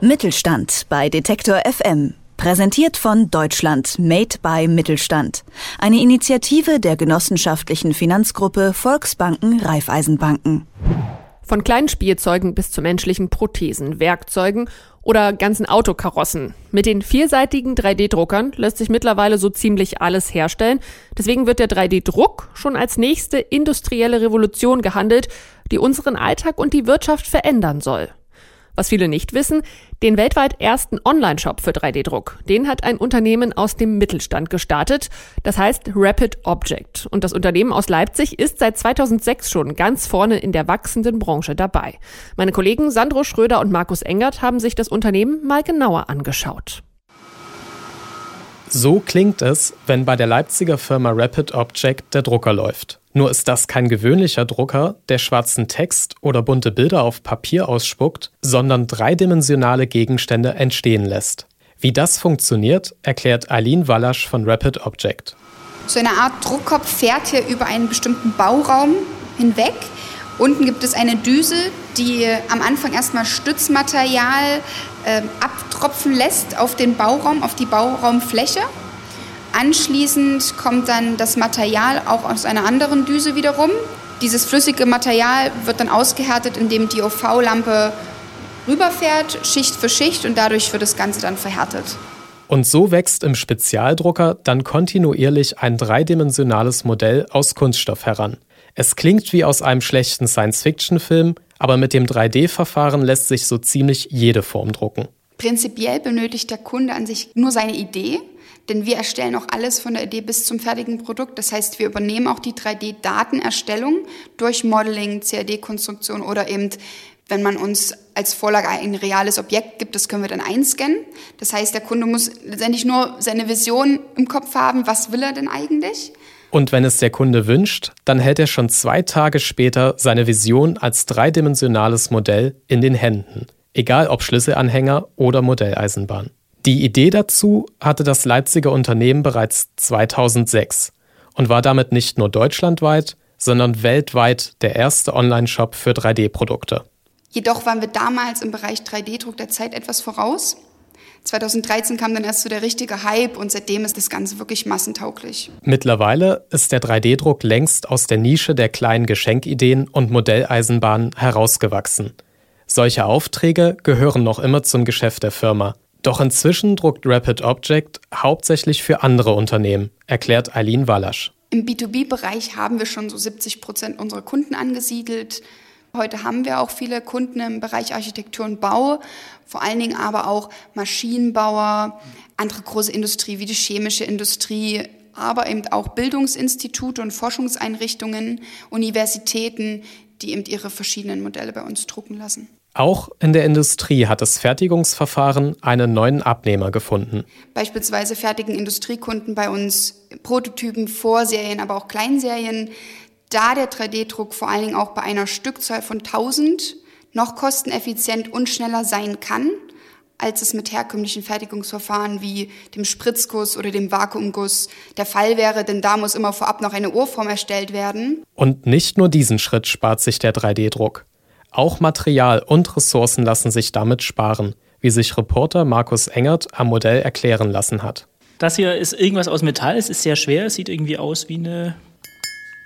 Mittelstand bei Detektor FM. Präsentiert von Deutschland Made by Mittelstand. Eine Initiative der genossenschaftlichen Finanzgruppe Volksbanken Raiffeisenbanken. Von kleinen Spielzeugen bis zu menschlichen Prothesen, Werkzeugen oder ganzen Autokarossen. Mit den vielseitigen 3D-Druckern lässt sich mittlerweile so ziemlich alles herstellen. Deswegen wird der 3D-Druck schon als nächste industrielle Revolution gehandelt, die unseren Alltag und die Wirtschaft verändern soll. Was viele nicht wissen, den weltweit ersten Online-Shop für 3D-Druck, den hat ein Unternehmen aus dem Mittelstand gestartet. Das heißt Rapid Object. Und das Unternehmen aus Leipzig ist seit 2006 schon ganz vorne in der wachsenden Branche dabei. Meine Kollegen Sandro Schröder und Markus Engert haben sich das Unternehmen mal genauer angeschaut. So klingt es, wenn bei der Leipziger Firma Rapid Object der Drucker läuft. Nur ist das kein gewöhnlicher Drucker, der schwarzen Text oder bunte Bilder auf Papier ausspuckt, sondern dreidimensionale Gegenstände entstehen lässt. Wie das funktioniert, erklärt Eileen Wallasch von Rapid Object. So eine Art Druckkopf fährt hier über einen bestimmten Bauraum hinweg. Unten gibt es eine Düse, die am Anfang erstmal Stützmaterial äh, abtropfen lässt auf den Bauraum, auf die Bauraumfläche. Anschließend kommt dann das Material auch aus einer anderen Düse wiederum. Dieses flüssige Material wird dann ausgehärtet, indem die UV-Lampe rüberfährt, Schicht für Schicht und dadurch wird das Ganze dann verhärtet. Und so wächst im Spezialdrucker dann kontinuierlich ein dreidimensionales Modell aus Kunststoff heran. Es klingt wie aus einem schlechten Science-Fiction-Film, aber mit dem 3D-Verfahren lässt sich so ziemlich jede Form drucken. Prinzipiell benötigt der Kunde an sich nur seine Idee, denn wir erstellen auch alles von der Idee bis zum fertigen Produkt. Das heißt, wir übernehmen auch die 3D-Datenerstellung durch Modeling, CAD-Konstruktion oder eben, wenn man uns als Vorlage ein reales Objekt gibt, das können wir dann einscannen. Das heißt, der Kunde muss letztendlich nur seine Vision im Kopf haben, was will er denn eigentlich? Und wenn es der Kunde wünscht, dann hält er schon zwei Tage später seine Vision als dreidimensionales Modell in den Händen, egal ob Schlüsselanhänger oder Modelleisenbahn. Die Idee dazu hatte das Leipziger Unternehmen bereits 2006 und war damit nicht nur deutschlandweit, sondern weltweit der erste Online-Shop für 3D-Produkte. Jedoch waren wir damals im Bereich 3D-Druck der Zeit etwas voraus. 2013 kam dann erst so der richtige Hype und seitdem ist das Ganze wirklich massentauglich. Mittlerweile ist der 3D-Druck längst aus der Nische der kleinen Geschenkideen und Modelleisenbahnen herausgewachsen. Solche Aufträge gehören noch immer zum Geschäft der Firma. Doch inzwischen druckt Rapid Object hauptsächlich für andere Unternehmen, erklärt Eileen Wallasch. Im B2B-Bereich haben wir schon so 70 Prozent unserer Kunden angesiedelt. Heute haben wir auch viele Kunden im Bereich Architektur und Bau, vor allen Dingen aber auch Maschinenbauer, andere große Industrie wie die chemische Industrie, aber eben auch Bildungsinstitute und Forschungseinrichtungen, Universitäten, die eben ihre verschiedenen Modelle bei uns drucken lassen. Auch in der Industrie hat das Fertigungsverfahren einen neuen Abnehmer gefunden. Beispielsweise fertigen Industriekunden bei uns Prototypen, Vorserien, aber auch Kleinserien. Da der 3D-Druck vor allen Dingen auch bei einer Stückzahl von 1000 noch kosteneffizient und schneller sein kann, als es mit herkömmlichen Fertigungsverfahren wie dem Spritzguss oder dem Vakuumguss der Fall wäre, denn da muss immer vorab noch eine Urform erstellt werden. Und nicht nur diesen Schritt spart sich der 3D-Druck. Auch Material und Ressourcen lassen sich damit sparen, wie sich Reporter Markus Engert am Modell erklären lassen hat. Das hier ist irgendwas aus Metall, es ist sehr schwer, es sieht irgendwie aus wie eine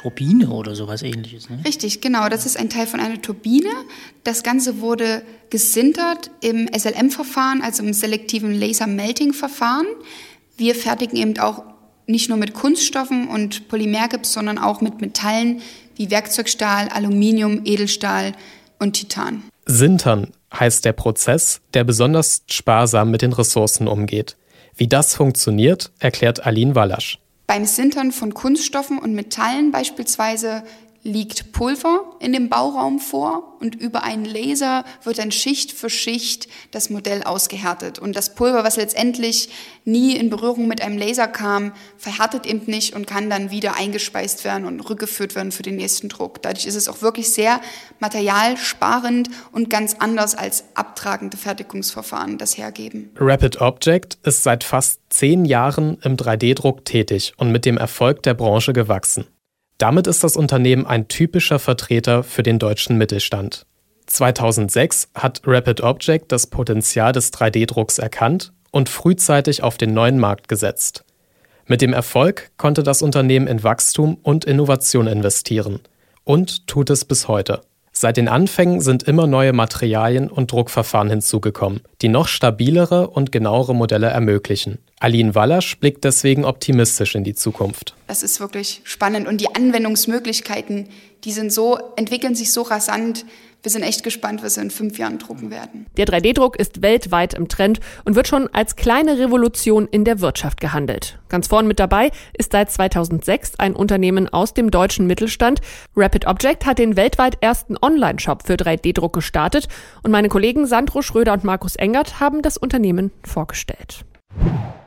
Turbine oder sowas ähnliches. Ne? Richtig, genau. Das ist ein Teil von einer Turbine. Das Ganze wurde gesintert im SLM-Verfahren, also im selektiven Laser-Melting-Verfahren. Wir fertigen eben auch nicht nur mit Kunststoffen und Polymergips, sondern auch mit Metallen wie Werkzeugstahl, Aluminium, Edelstahl, und Titan. Sintern heißt der Prozess, der besonders sparsam mit den Ressourcen umgeht. Wie das funktioniert, erklärt Aline Wallasch. Beim Sintern von Kunststoffen und Metallen beispielsweise liegt Pulver in dem Bauraum vor und über einen Laser wird dann Schicht für Schicht das Modell ausgehärtet. Und das Pulver, was letztendlich nie in Berührung mit einem Laser kam, verhärtet eben nicht und kann dann wieder eingespeist werden und rückgeführt werden für den nächsten Druck. Dadurch ist es auch wirklich sehr materialsparend und ganz anders als abtragende Fertigungsverfahren das hergeben. Rapid Object ist seit fast zehn Jahren im 3D-Druck tätig und mit dem Erfolg der Branche gewachsen. Damit ist das Unternehmen ein typischer Vertreter für den deutschen Mittelstand. 2006 hat Rapid Object das Potenzial des 3D-Drucks erkannt und frühzeitig auf den neuen Markt gesetzt. Mit dem Erfolg konnte das Unternehmen in Wachstum und Innovation investieren und tut es bis heute. Seit den Anfängen sind immer neue Materialien und Druckverfahren hinzugekommen, die noch stabilere und genauere Modelle ermöglichen. Aline Wallasch blickt deswegen optimistisch in die Zukunft. Das ist wirklich spannend und die Anwendungsmöglichkeiten, die sind so, entwickeln sich so rasant, wir sind echt gespannt, was wir in fünf Jahren drucken werden. Der 3D-Druck ist weltweit im Trend und wird schon als kleine Revolution in der Wirtschaft gehandelt. Ganz vorn mit dabei ist seit 2006 ein Unternehmen aus dem deutschen Mittelstand. Rapid Object hat den weltweit ersten Online-Shop für 3D-Druck gestartet und meine Kollegen Sandro Schröder und Markus Engert haben das Unternehmen vorgestellt.